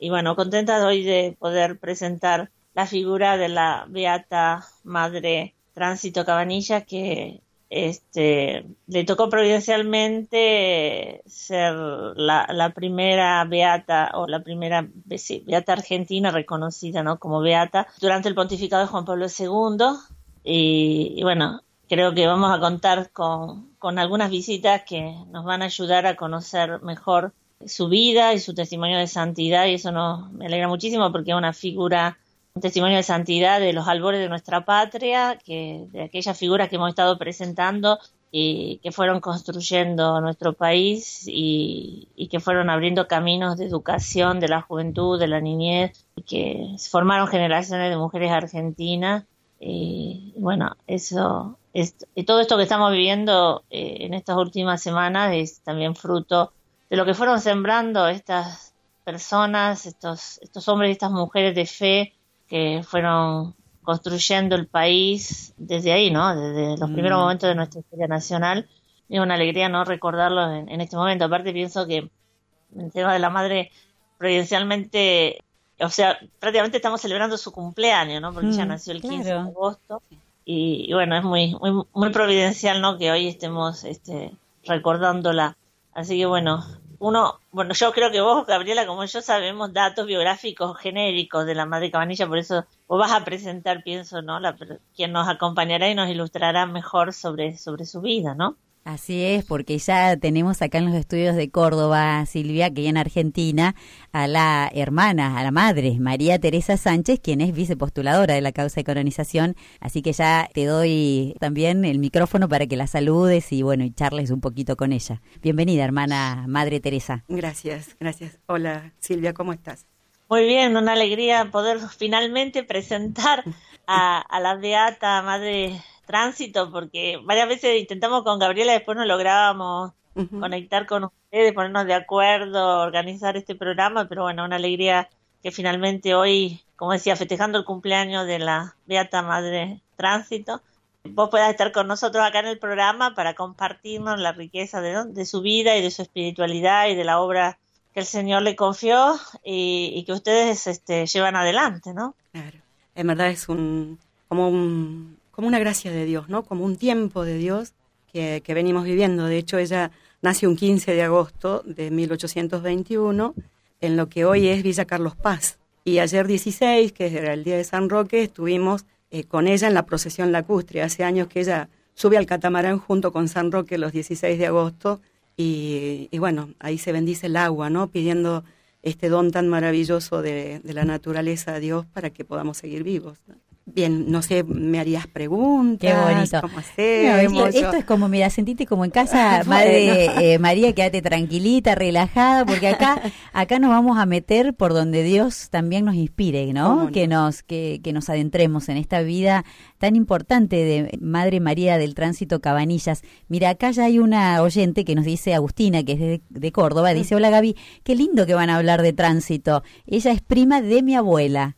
y bueno, contenta hoy de poder presentar la figura de la Beata Madre Tránsito Cabanilla que este, le tocó providencialmente ser la, primera beata o la primera beata argentina reconocida ¿no? como beata durante el pontificado de Juan Pablo II. Y, bueno, creo que vamos a contar con, con algunas visitas que nos van a ayudar a conocer mejor su vida y su testimonio de santidad y eso nos me alegra muchísimo porque es una figura un testimonio de santidad de los albores de nuestra patria, que de aquellas figuras que hemos estado presentando y que fueron construyendo nuestro país y, que fueron abriendo caminos de educación de la juventud, de la niñez, y que formaron generaciones de mujeres argentinas. Y bueno, eso, es, y todo esto que estamos viviendo eh, en estas últimas semanas es también fruto de lo que fueron sembrando estas personas, estos, estos hombres y estas mujeres de fe que fueron construyendo el país desde ahí, ¿no? Desde los primeros mm. momentos de nuestra historia nacional. Es una alegría no recordarlo en, este momento. Aparte pienso que el tema de la madre providencialmente, o sea, prácticamente estamos celebrando su cumpleaños, ¿no? Porque ella mm, nació el 15 de agosto. Y, bueno, es muy, muy, muy providencial, ¿no? Que hoy estemos este, recordándola. Así que bueno, uno, bueno, yo creo que vos, Gabriela, como yo, sabemos datos biográficos genéricos de la Madre Cabanilla, por eso vos vas a presentar, pienso, ¿no? La, quien nos acompañará y nos ilustrará mejor sobre, sobre su vida, ¿no? Así es, porque ya tenemos acá en los estudios de Córdoba, Silvia, que en Argentina, a la hermana, a la madre, María Teresa Sánchez, quien es vicepostuladora de la causa de colonización. Así que ya te doy también el micrófono para que la saludes y bueno, y charles un poquito con ella. Bienvenida, hermana Madre Teresa. Gracias, gracias. Hola, Silvia, ¿cómo estás? Muy bien, una alegría poder finalmente presentar a, a la beata Madre tránsito, porque varias veces intentamos con Gabriela y después no lográbamos conectar con ustedes, ponernos de acuerdo, organizar este programa, pero bueno, una alegría que finalmente hoy, como decía, festejando el cumpleaños de la Beata Madre Tránsito, vos puedas estar con nosotros acá en el programa para compartirnos la riqueza de, de su vida y de su espiritualidad y de la obra que el Señor le confió y, que ustedes este, llevan adelante, ¿no? Claro, en verdad es un como un, como una gracia de Dios, ¿no? Como un tiempo de Dios que, venimos viviendo. De hecho, ella nació un 15 de agosto de 1821 en lo que hoy es Villa Carlos Paz. Y ayer 16, que era el día de San Roque, estuvimos eh, con ella en la procesión lacustre. Hace años que ella sube al catamarán junto con San Roque los 16 de agosto y, bueno, ahí se bendice el agua, ¿no? Pidiendo este don tan maravilloso de, la naturaleza a Dios para que podamos seguir vivos. Bien, no sé, me harías preguntas. Qué bonito. ¿Cómo hacemos? esto, es como, mira, sentite como en casa, madre eh, María, quédate tranquilita, relajada, porque acá, acá nos vamos a meter por donde Dios también nos inspire, ¿no? Que nos, que, que nos adentremos en esta vida tan importante de Madre María del Tránsito Cabanillas. Mira, acá ya hay una oyente que nos dice, Agustina, que es de, Córdoba, dice, hola Gaby, qué lindo que van a hablar de tránsito. Ella es prima de mi abuela,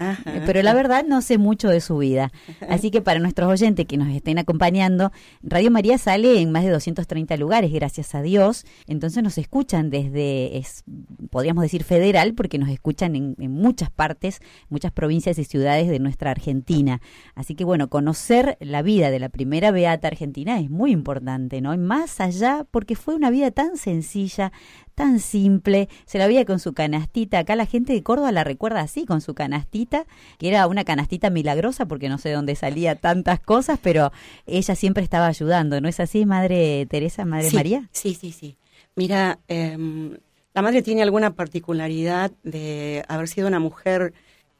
pero la verdad no sé mucho de su vida. Así que para nuestros oyentes que nos estén acompañando, Radio María sale en más de 230 lugares, gracias a Dios. Entonces nos escuchan desde, es, podríamos decir, federal, porque nos escuchan en, en muchas partes, muchas provincias y ciudades de nuestra Argentina. Así que bueno, con conocer la vida de la primera beata argentina es muy importante, ¿no? Y más allá, porque fue una vida tan sencilla, tan simple, se la veía con su canastita, acá la gente de Córdoba la recuerda así, con su canastita, que era una canastita milagrosa, porque no sé dónde salía tantas cosas, pero ella siempre estaba ayudando, ¿no es así, Madre Teresa, Madre María? Sí, sí, sí. Mira, em, la madre tiene alguna particularidad de haber sido una mujer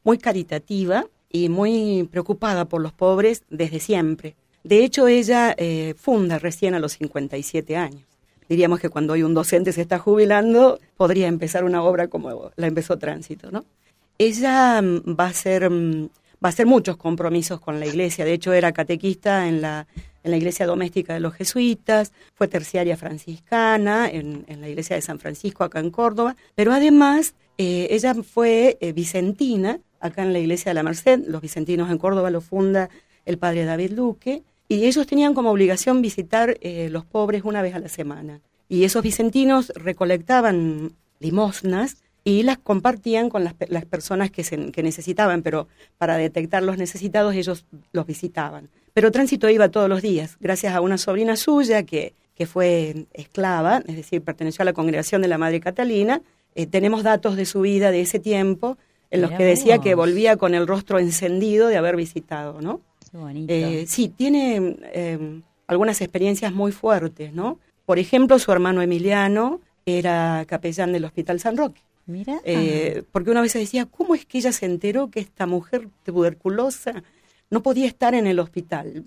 muy caritativa, y muy preocupada por los pobres desde siempre. De hecho, ella eh, funda recién a los 57 años. Diríamos que cuando hoy un docente se está jubilando, podría empezar una obra como la empezó Tránsito, ¿no? Ella mm, va a hacer, mm, va a hacer muchos compromisos con la iglesia. De hecho, era catequista en la, en la iglesia doméstica de los jesuitas, fue terciaria franciscana en, en la iglesia de San Francisco acá en Córdoba, pero además eh, ella fue eh, vicentina acá en la iglesia de la Merced, los vicentinos en Córdoba lo funda el padre David Luque, y ellos tenían como obligación visitar eh, los pobres una vez a la semana. Y esos vicentinos recolectaban limosnas y las compartían con las, las personas que, se, que necesitaban, pero para detectar los necesitados ellos los visitaban. Pero Tránsito iba todos los días, gracias a una sobrina suya que, que fue esclava, es decir, perteneció a la congregación de la Madre Catalina. Eh, tenemos datos de su vida de ese tiempo en los que decía que volvía con el rostro encendido de haber visitado, ¿no? Eh, sí, tiene eh, algunas experiencias muy fuertes, ¿no? Por ejemplo, su hermano Emiliano era capellán del Hospital San Roque. Mira. Eh, porque una vez decía, ¿cómo es que ella se enteró que esta mujer tuberculosa no podía estar en el hospital?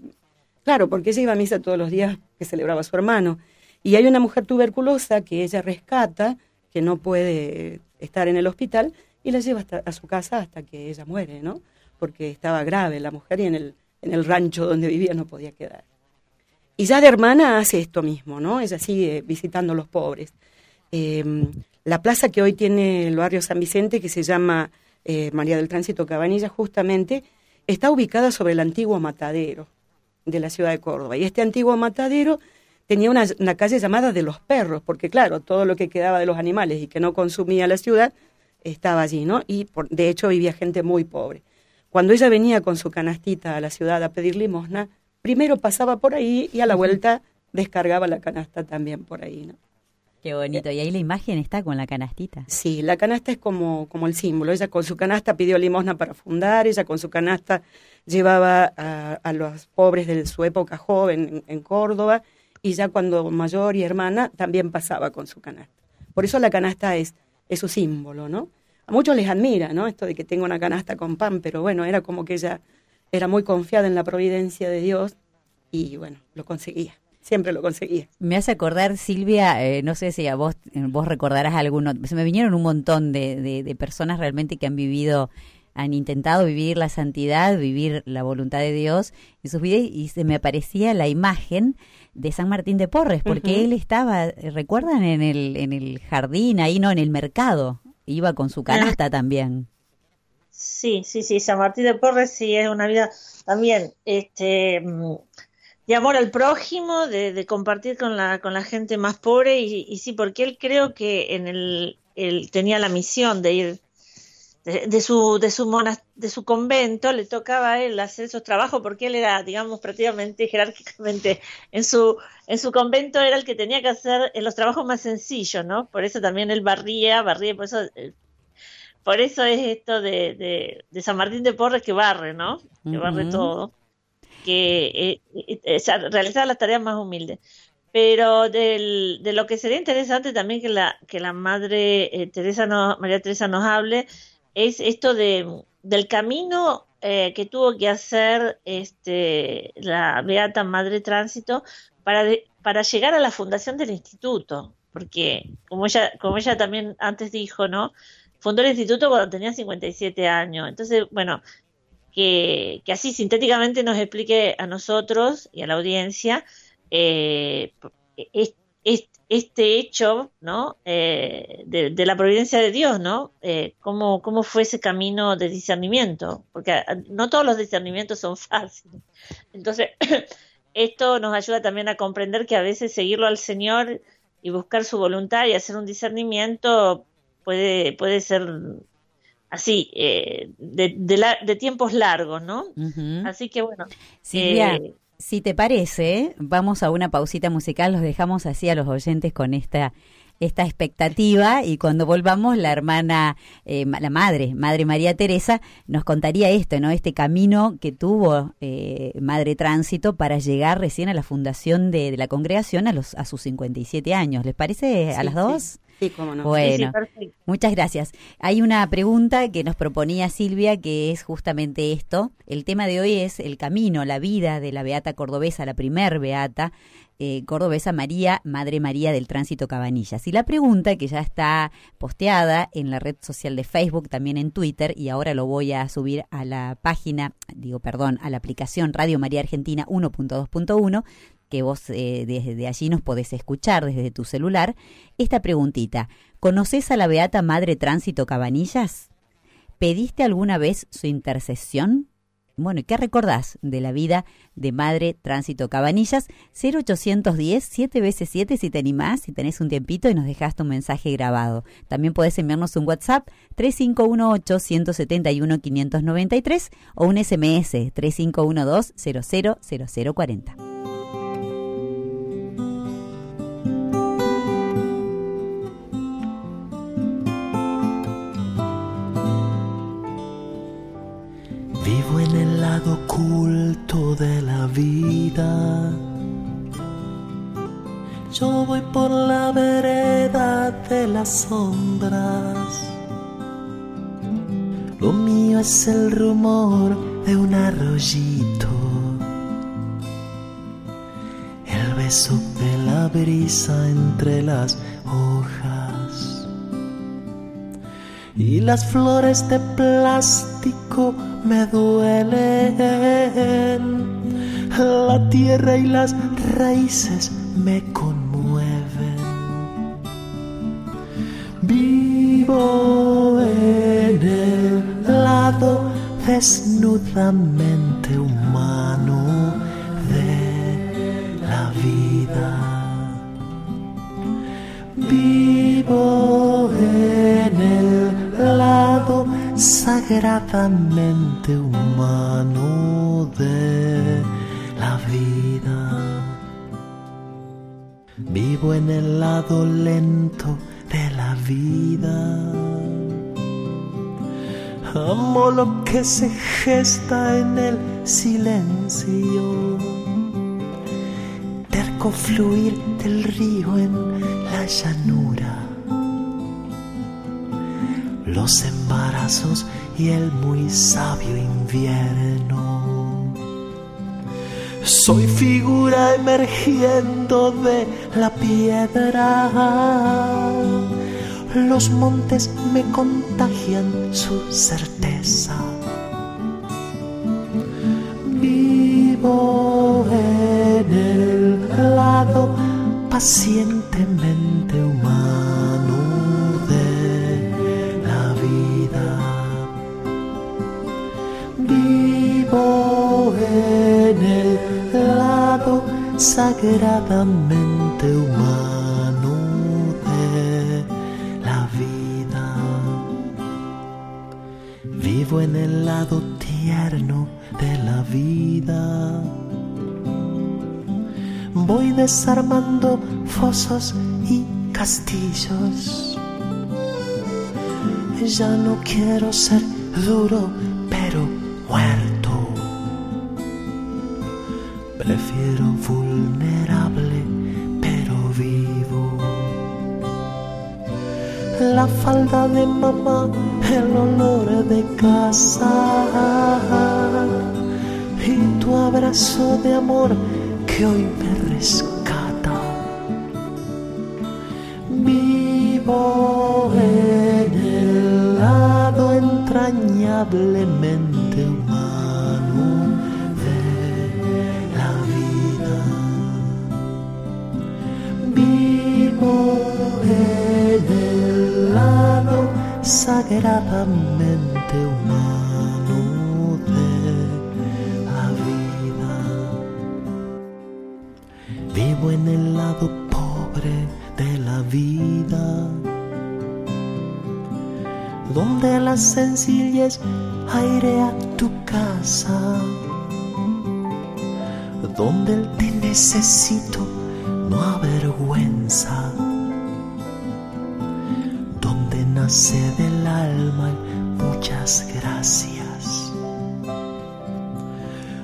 Claro, porque ella iba a misa todos los días que celebraba a su hermano. Y hay una mujer tuberculosa que ella rescata, que no puede estar en el hospital, y la lleva a su casa hasta que ella muere, ¿no? Porque estaba grave la mujer y en el, en el rancho donde vivía no podía quedar. Y ya de hermana hace esto mismo, ¿no? Ella sigue visitando a los pobres. Eh, la plaza que hoy tiene el barrio San Vicente, que se llama eh, María del Tránsito Cabanilla, justamente, está ubicada sobre el antiguo matadero de la ciudad de Córdoba. Y este antiguo matadero tenía una, calle llamada de los perros, porque claro, todo lo que quedaba de los animales y que no consumía la ciudad estaba allí, ¿no? Y de hecho vivía gente muy pobre. Cuando ella venía con su canastita a la ciudad a pedir limosna, primero pasaba por ahí y a la vuelta descargaba la canasta también por ahí, ¿no? Qué bonito. Y ahí la imagen está con la canastita. Sí, la canasta es como, como el símbolo. Ella con su canasta pidió limosna para fundar, ella con su canasta llevaba a, los pobres de su época joven en, Córdoba y ya cuando mayor y hermana también pasaba con su canasta. Por eso la canasta es, es su símbolo, ¿no? A muchos les admira, ¿no? Esto de que tenga una canasta con pan, pero bueno, era como que ella era muy confiada en la providencia de Dios y bueno, lo conseguía siempre lo conseguía. Me hace acordar, Silvia, eh, no sé si a vos, vos recordarás alguno, se me vinieron un montón de, de, personas realmente que han vivido han intentado vivir la santidad, vivir la voluntad de Dios en sus vidas y se me aparecía la imagen de San Martín de Porres, porque él estaba, ¿recuerdan? En el, en el jardín, ahí no, en el mercado, iba con su canasta también. Sí, sí, sí, San Martín de Porres sí es una vida también, este, mm, de amor al prójimo, de, compartir con la, con la gente más pobre y, sí, porque él creo que en el, él tenía la misión de ir de, su de su de su convento le tocaba a él hacer esos trabajos porque él era digamos prácticamente jerárquicamente en su en su convento era el que tenía que hacer los trabajos más sencillos no por eso también él barría barría por eso eh, por eso es esto de, de, San Martín de Porres que barre no que barre todo que eh, eh, eh realizar las tareas más humildes. Pero de lo que sería interesante también que la, que la madre eh, Teresa María Teresa nos hable es esto de, del camino que tuvo que hacer este, la Beata Madre Tránsito para, para llegar a la fundación del instituto. Porque, como ella, como ella también antes dijo, ¿no? Fundó el instituto cuando tenía 57 años. Entonces, bueno, que, así sintéticamente nos explique a nosotros y a la audiencia eh, hecho ¿no? Eh, de, la providencia de Dios, ¿no? Eh, cómo, cómo fue ese camino de discernimiento, porque ah, no todos los discernimientos son fáciles. Entonces, esto nos ayuda también a comprender que a veces seguirlo al Señor y buscar su voluntad y hacer un discernimiento puede, puede ser así, eh, de, de, tiempos largos, ¿no? Así que bueno. Silvia, eh, si te parece, vamos a una pausita musical, los dejamos así a los oyentes con esta esta expectativa y cuando volvamos la hermana, eh, la madre, Madre María Teresa, nos contaría esto, ¿no? Este camino que tuvo Madre Tránsito para llegar recién a la fundación de, la congregación a, los, a sus 57 años. ¿Les parece a las dos? Sí, cómo no. Bueno, muchas gracias. Hay una pregunta que nos proponía Silvia que es justamente esto. El tema de hoy es el camino, la vida de la beata cordobesa, la primer beata eh, cordobesa María, Madre María del Tránsito Cabanillas. Y la pregunta que ya está posteada en la red social de Facebook, también en Twitter, y ahora lo voy a subir a la página, digo, perdón, a la aplicación Radio María Argentina 1.2.1, que vos eh, desde allí nos podés escuchar desde tu celular, esta preguntita. ¿Conoces a la Beata Madre Tránsito Cabanillas? ¿Pediste alguna vez su intercesión? Bueno, ¿qué recordás de la vida de Madre Tránsito Cabanillas? 0810 7 veces 7 si te animás, si tenés un tiempito y nos dejaste un mensaje grabado. También podés enviarnos un WhatsApp 3518 171 593 o un SMS 3512 000040. oculto de la vida. Yo voy por la vereda de las sombras. Lo mío es el rumor de un arroyito. El beso de la brisa entre las hojas. Y las flores de plástico me duelen. La tierra y las raíces me conmueven. Vivo en el lado desnudamente humano sagradamente humano de la vida. Vivo en el lado lento de la vida. Amo lo que se gesta en el silencio. Terco fluir del río en la llanura los embarazos y el muy sabio invierno. Soy figura emergiendo de la piedra. Los montes me contagian su certeza. Vivo en el lado pacientemente humano sagradamente humano de la vida. Vivo en el lado tierno de la vida. Voy desarmando fosos y castillos. Ya no quiero ser duro, pero muerto. Prefiero vulnerable pero vivo. La falda de mamá, el olor de casa y tu abrazo de amor que hoy me rescata. Vivo en el lado entrañablemente humano de la vida. Vivo en el lado pobre de la vida, donde la sencillez airea tu casa, donde el te necesito no avergüenza nace del alma muchas gracias.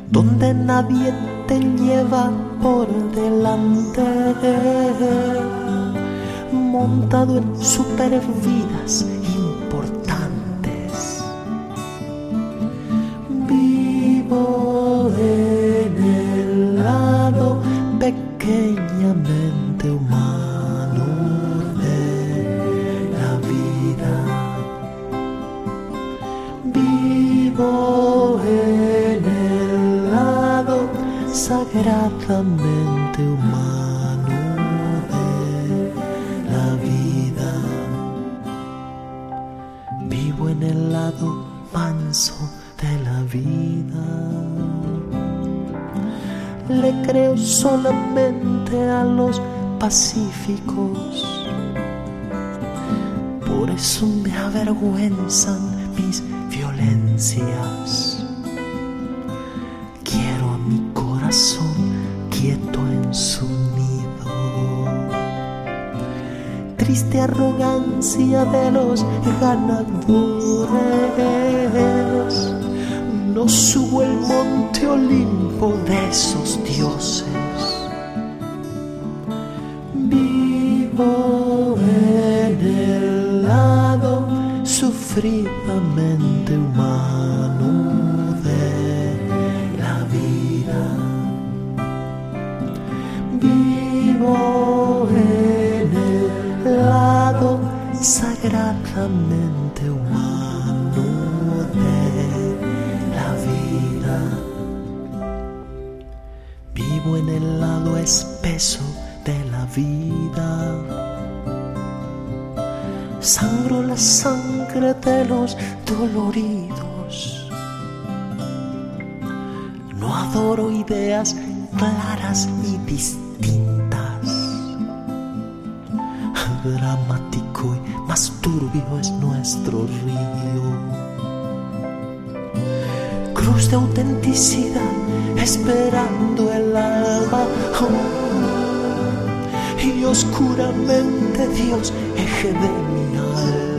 Donde nadie te lleva por delante, montado en supervidas Por eso me avergüenzan mis violencias. Quiero a mi corazón quieto en su nido. Triste arrogancia de los ganadores. No subo el monte Olimpo de esos sufridamente humano de la vida. Vivo en el lado sagradamente humano de la vida. Vivo en el lado espeso de la vida. Sangro la sangre de los doloridos. No adoro ideas claras y distintas. Dramático y más turbio es nuestro río. Cruz de autenticidad esperando el alma. y oscuramente Dios eje de.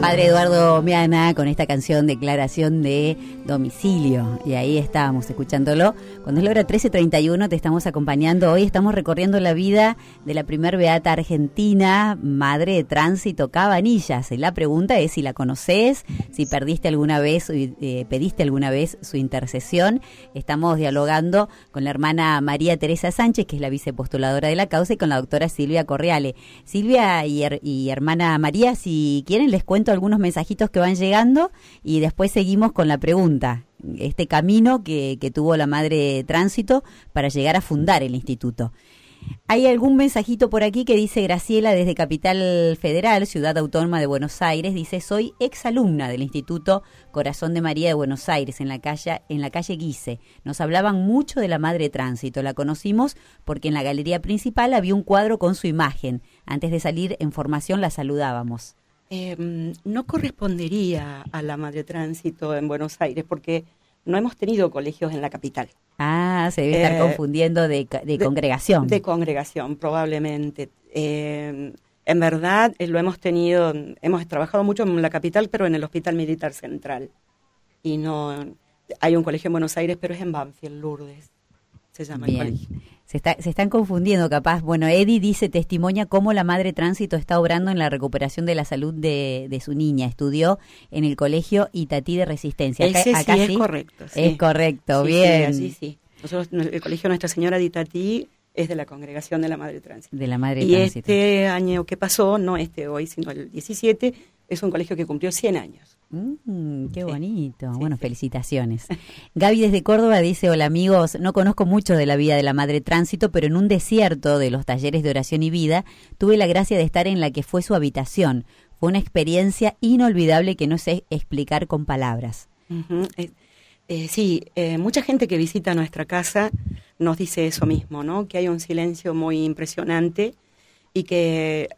Padre Eduardo Miana con esta canción Declaración de Domicilio. Y ahí estábamos escuchándolo. Cuando es la hora 13.31 te estamos acompañando. Hoy estamos recorriendo la vida de la primer beata argentina, madre de tránsito Cabanillas. Y la pregunta es si la conoces, si perdiste alguna vez, eh, pediste alguna vez su intercesión. Estamos dialogando con la hermana María Teresa Sánchez, que es la vicepostuladora de la causa, y con la doctora Silvia Correale. Silvia y, y hermana María, si quieren les cuento algunos mensajitos que van llegando y después seguimos con la pregunta, este camino que, tuvo la madre Tránsito para llegar a fundar el instituto. Hay algún mensajito por aquí que dice Graciela desde Capital Federal, Ciudad Autónoma de Buenos Aires, dice, soy exalumna del Instituto Corazón de María de Buenos Aires, en la calle, en la calle Guise. Nos hablaban mucho de la Madre Tránsito, la conocimos porque en la galería principal había un cuadro con su imagen. Antes de salir en formación la saludábamos. Eh, no correspondería a la Madre Tránsito en Buenos Aires porque no hemos tenido colegios en la capital. Ah, se debe estar Eh, confundiendo de, de de- congregación. De congregación, probablemente. Eh, en verdad, eh, lo hemos tenido, hemos trabajado mucho en la capital, pero en el Hospital Militar Central. Y no, hay un colegio en Buenos Aires, pero es en Banfield, Lourdes, se llama el Bien. colegio. Se, está, se están confundiendo capaz. Bueno, Eddie dice, testimonia cómo la Madre Tránsito está obrando en la recuperación de la salud de, de su niña. Estudió en el colegio Itatí de Resistencia. Acá- Ese acá sí es correcto. sí. Es correcto, Sí, sí, bien. así sí. Nosotros, el colegio Nuestra Señora de Itatí es de la congregación de la Madre Tránsito. De la Madre Y Tránsito. este año que pasó, no este hoy, sino el 17, es un colegio que cumplió 100 años. Mm, qué Sí. bonito. Sí, bueno, sí. felicitaciones. Gaby desde Córdoba dice, hola amigos, no conozco mucho de la vida de la Madre Tránsito, pero en un desierto de los talleres de oración y vida tuve la gracia de estar en la que fue su habitación. Fue una experiencia inolvidable que no sé explicar con palabras. Eh, eh, sí, eh, mucha gente que visita nuestra casa nos dice eso mismo, ¿no? Que hay un silencio muy impresionante y que,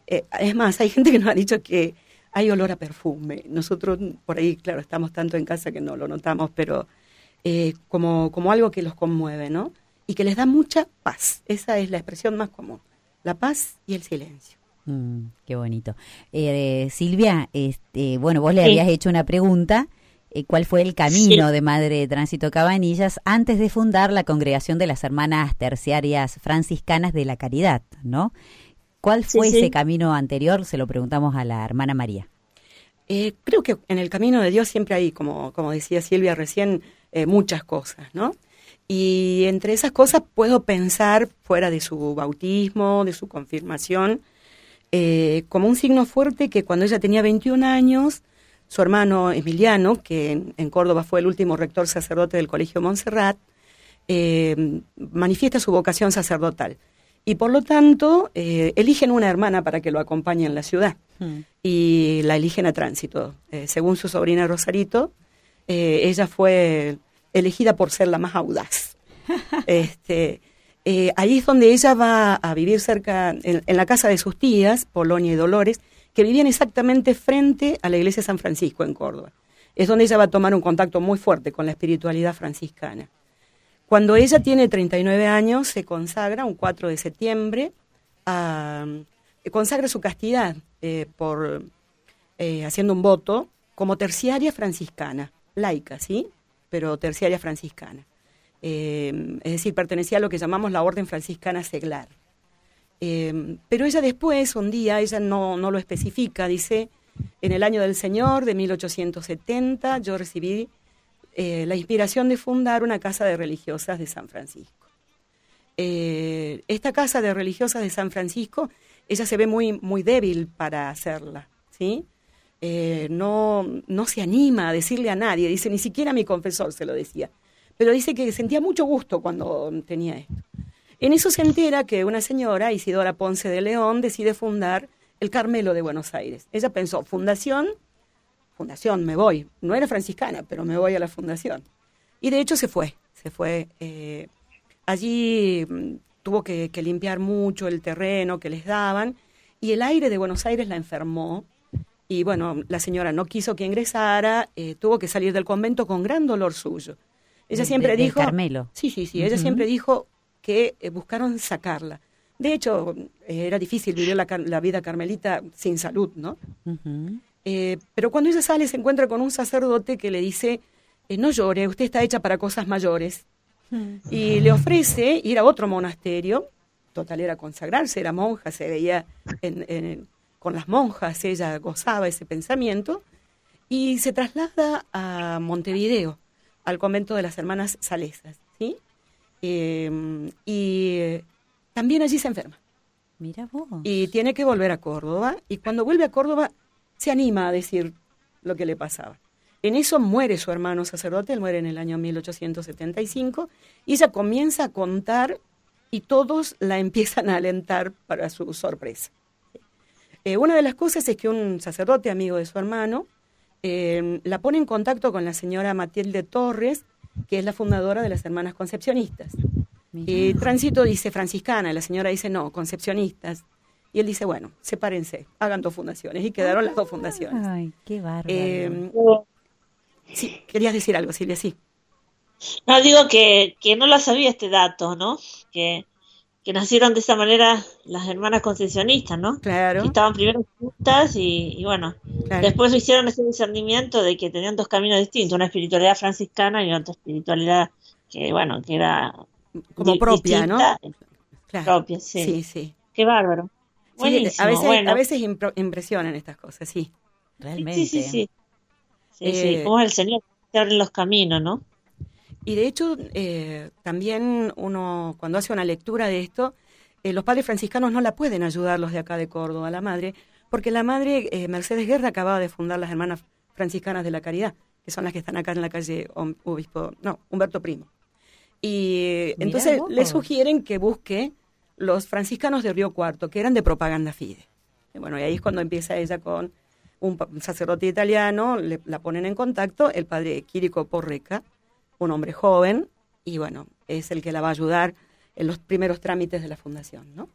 es más, hay gente que nos ha dicho que hay olor a perfume. Nosotros por ahí, claro, estamos tanto en casa que no lo notamos, pero eh, como, como algo que los conmueve, ¿no? Y que les da mucha paz. Esa es la expresión más común. La paz y el silencio. Mm, qué bonito. Eh, Silvia, este, bueno, vos le Sí. habías hecho una pregunta. eh, ¿Cuál fue el camino Sí. de Madre de Tránsito Cabanillas antes de fundar la congregación de las hermanas terciarias franciscanas de la Caridad, no? ¿Cuál fue sí. ese camino anterior? Se lo preguntamos a la hermana María. Eh, creo que en el camino de Dios siempre hay, como, como decía Silvia recién, eh, muchas cosas, ¿no? Y entre esas cosas puedo pensar, fuera de su bautismo, de su confirmación, eh, como un signo fuerte que cuando ella tenía 21 años, su hermano Emiliano, que en, en Córdoba fue el último rector sacerdote del Colegio Montserrat, manifiesta su vocación sacerdotal. Y por lo tanto, eh, eligen una hermana para que lo acompañe en la ciudad y la eligen a tránsito. Eh, según su sobrina Rosarito, eh, ella fue elegida por ser la más audaz. este, ahí es donde ella va a vivir cerca, en, la casa de sus tías, Polonia y Dolores, que vivían exactamente frente a la iglesia de San Francisco en Córdoba. Es donde ella va a tomar un contacto muy fuerte con la espiritualidad franciscana. Cuando ella tiene 39 años, se consagra un 4 de septiembre, a, consagra su castidad eh, por eh, haciendo un voto como terciaria franciscana, laica, ¿sí? Pero terciaria franciscana. Eh, es decir, pertenecía a lo que llamamos la orden franciscana seglar. Eh, pero ella después, un día, ella no, no lo especifica, dice, en el año del Señor de 1870 yo recibí la inspiración de fundar una casa de religiosas de San Francisco. esta casa de religiosas de San Francisco, ella se ve muy, muy débil para hacerla, ¿sí? Eh, no, no se anima a decirle a nadie, dice, ni siquiera a mi confesor se lo decía, pero dice que sentía mucho gusto cuando tenía esto. En eso se entera que una señora, Isidora Ponce de León, decide fundar el Carmelo de Buenos Aires. Ella pensó, fundación, fundación, me voy. No era franciscana, pero me voy a la fundación. Y de hecho se fue, se fue. Eh, allí mm, tuvo que limpiar mucho el terreno que les daban y el aire de Buenos Aires la enfermó y bueno, la señora no quiso que ingresara, eh, tuvo que salir del convento con gran dolor suyo. Ella siempre dijo... Carmelo. Sí, sí, sí, ella siempre dijo que eh, buscaron sacarla. De hecho, era difícil vivir la, vida carmelita sin salud, ¿no? Pero cuando ella sale se encuentra con un sacerdote que le dice, no llore, usted está hecha para cosas mayores. Y le ofrece ir a otro monasterio, total era consagrarse, era monja, se veía en con las monjas, ella gozaba ese pensamiento, y se traslada a Montevideo, al convento de las hermanas Salesas, ¿sí? Em, y también allí se enferma. Mira vos. Y tiene que volver a Córdoba, y cuando vuelve a Córdoba se anima a decir lo que le pasaba. En eso muere su hermano sacerdote, él muere en el año 1875, y ella comienza a contar y todos la empiezan a alentar para su sorpresa. Eh, una de las cosas es que un sacerdote amigo de su hermano eh, la pone en contacto con la señora Matilde Torres, que es la fundadora de las Hermanas Concepcionistas. Y Tránsito dice franciscana, la señora dice no, concepcionistas. Y él dice, bueno, sepárense, hagan dos fundaciones. Y quedaron las dos fundaciones. Ay, qué bárbaro. Eh, sí, querías decir algo, Silvia, sí. No, digo que, que no la sabía este dato, ¿no? Que que nacieron de esa manera las hermanas concesionistas, ¿no? Claro. Que estaban primero juntas y, bueno, después hicieron ese discernimiento de que tenían dos caminos distintos, una espiritualidad franciscana y otra espiritualidad que, bueno, que era como propia, ¿no? Claro. Propia, sí. Sí, sí. Qué bárbaro. A veces, a veces impresionan estas cosas, sí. Realmente. Sí, sí, sí. Sí, sí. Eh, Como el Señor te abre los caminos, ¿no? Y de hecho, eh, también uno, cuando hace una lectura de esto, eh, los padres franciscanos no la pueden ayudar los de acá de Córdoba, la madre, porque la madre, Mercedes Guerra, acababa de fundar las Hermanas Franciscanas de la Caridad, que son las que están acá en la calle Obispo, no, Humberto Primo. Y entonces le sugieren que busque los franciscanos de Río Cuarto, que eran de propaganda fide. Y bueno, y ahí es cuando empieza ella con un sacerdote italiano, le, la ponen en contacto, el padre Quirico Porreca, un hombre joven y bueno, es el que la va a ayudar en los primeros trámites de la fundación, ¿no?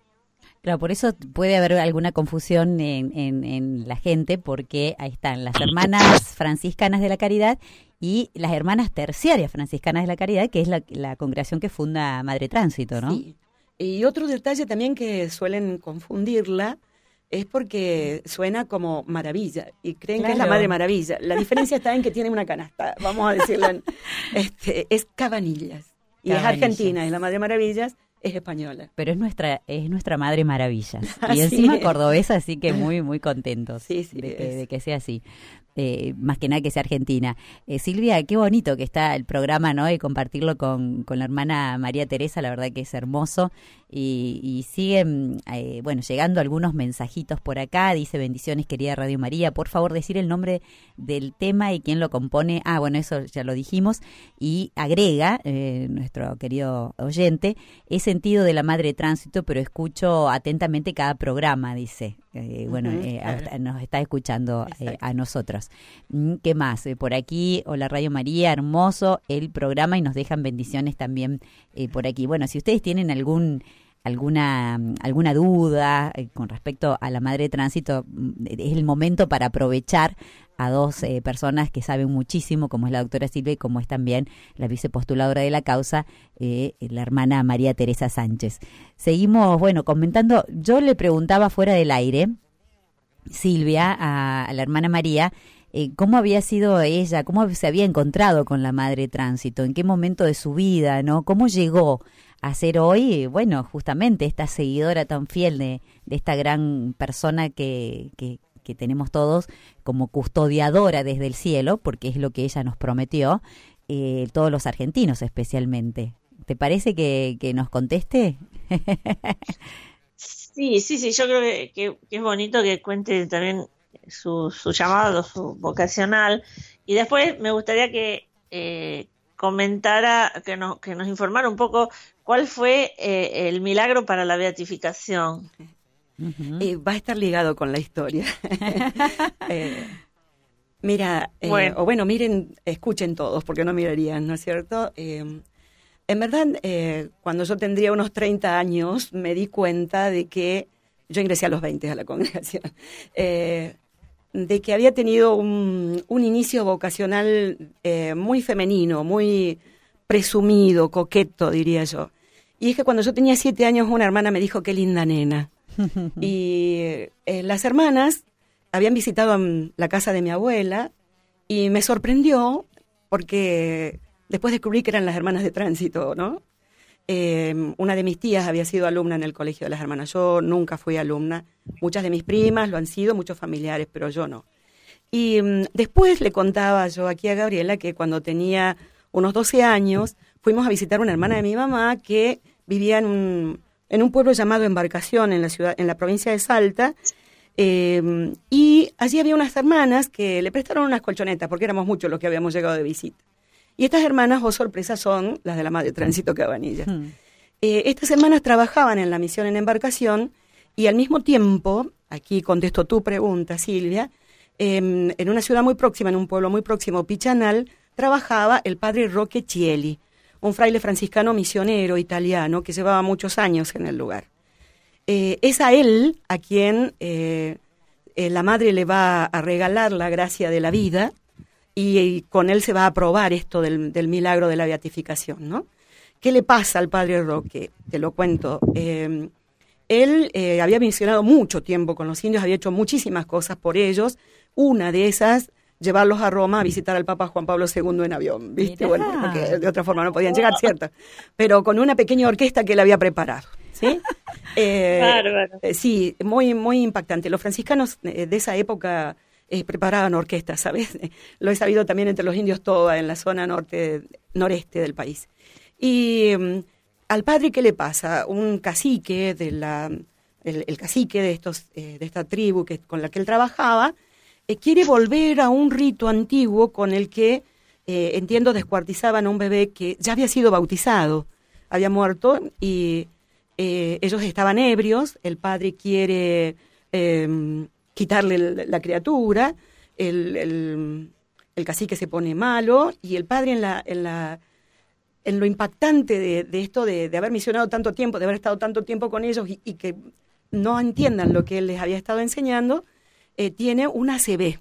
Claro, por eso puede haber alguna confusión en, en, la gente, porque ahí están las hermanas franciscanas de la caridad y las hermanas terciarias franciscanas de la caridad, que es la, la congregación que funda Madre Tránsito, ¿no? Sí. Y otro detalle también que suelen confundirla es porque suena como maravilla y creen que es la madre maravilla. La diferencia está en que tiene una canasta, vamos a decirlo, este, es Cabanillas. Y es argentina, es la madre maravillas, es española. Pero es nuestra, es nuestra madre maravillas. Y encima cordobesa, así que muy, muy contentos de, que, sea así. Eh, más que nada que sea argentina. Eh, Silvia, qué bonito que está el programa, ¿no? Y compartirlo con, con la hermana María Teresa, la verdad que es hermoso. Y, y siguen, eh, bueno, llegando algunos mensajitos por acá. Dice, bendiciones, querida Radio María. Por favor, decir el nombre del tema y quién lo compone. Ah, bueno, eso ya lo dijimos. Y agrega, nuestro querido oyente, he sentido de la madre tránsito, pero escucho atentamente cada programa, dice. Eh, bueno, eh, nos está escuchando eh, a nosotros. Mm, ¿Qué más? por aquí, hola Radio María, hermoso el programa y nos dejan bendiciones también por aquí. Bueno, si ustedes tienen algún alguna alguna duda con respecto a la madre de tránsito, mm, es el momento para aprovechar a dos personas que saben muchísimo, como es la doctora Silvia y como es también la vicepostuladora de la causa, la hermana María Teresa Sánchez. Seguimos, bueno, comentando, yo le preguntaba fuera del aire, Silvia, a, la hermana María, eh, cómo había sido ella, cómo se había encontrado con la madre tránsito, en qué momento de su vida, ¿no? ¿Cómo llegó a ser hoy, bueno, justamente esta seguidora tan fiel de, esta gran persona que, que, tenemos todos como custodiadora desde el cielo, porque es lo que ella nos prometió, eh, todos los argentinos especialmente. ¿Te parece que, que nos conteste? Sí, sí, sí, yo creo que, es bonito que cuente también su, su, llamado, su vocacional. Y después me gustaría que eh, comentara, que nos, que nos informara un poco cuál fue eh, el milagro para la beatificación. Eh, va a estar ligado con la historia. mira, o bueno, miren, escuchen todos, porque no mirarían, ¿no es cierto? En verdad, eh, cuando yo tendría unos 30 años, me di cuenta de que, yo ingresé a los 20 a la congregación, eh, de que había tenido un, inicio vocacional eh, muy femenino, muy presumido, coqueto, diría yo. Y es que cuando yo tenía siete años, una hermana me dijo, qué linda nena. y las hermanas habían visitado la casa de mi abuela y me sorprendió porque Después descubrí que eran las hermanas de tránsito, ¿no? Eh, una de mis tías había sido alumna en el colegio de las hermanas. Yo nunca fui alumna. Muchas de mis primas lo han sido, muchos familiares, pero yo no. Y mm, después le contaba yo aquí a Gabriela que cuando tenía unos 12 años fuimos a visitar una hermana de mi mamá que vivía en un, en un pueblo llamado Embarcación en la ciudad, en la provincia de Salta. Eh, y allí había unas hermanas que le prestaron unas colchonetas porque éramos muchos los que habíamos llegado de visita. Y estas hermanas, oh sorpresa, son las de la Madre Tránsito Cabanilla. Hmm. Eh, estas hermanas trabajaban en la misión en embarcación y al mismo tiempo, aquí contesto tu pregunta, Silvia, em, en una ciudad muy próxima, en un pueblo muy próximo, Pichanal, trabajaba el padre Roque Chieli, un fraile franciscano misionero italiano que llevaba muchos años en el lugar. Eh, es a él a quien eh, la madre le va a regalar la gracia de la vida y, con él se va a aprobar esto del, milagro de la beatificación, ¿no? ¿Qué le pasa al padre Roque? Te lo cuento. Em, él eh, había mencionado mucho tiempo con los indios, había hecho muchísimas cosas por ellos. Una de esas, llevarlos a Roma a visitar al Papa Juan Pablo II en avión, ¿viste? Bueno, porque de otra forma no podían llegar, ¿cierto? Pero con una pequeña orquesta que él había preparado, ¿sí? Eh, eh, sí, muy, muy impactante. Los franciscanos de esa época eh, preparaban orquestas, ¿sabes? Lo he sabido también entre los indios Toba, en la zona norte, noreste del país. Y mm, al padre, ¿qué le pasa? Un cacique de la, el, cacique de estos, eh, de esta tribu que, con la que él trabajaba, eh, quiere volver a un rito antiguo con el que, entiendo, descuartizaban a un bebé que ya había sido bautizado, había muerto y ellos estaban ebrios, el padre quiere quitarle la criatura, el, el, cacique se pone malo y el padre en la... En la en lo impactante de, esto de, haber misionado tanto tiempo, de haber estado tanto tiempo con ellos y, que no entiendan lo que él les había estado enseñando, eh, tiene una CB.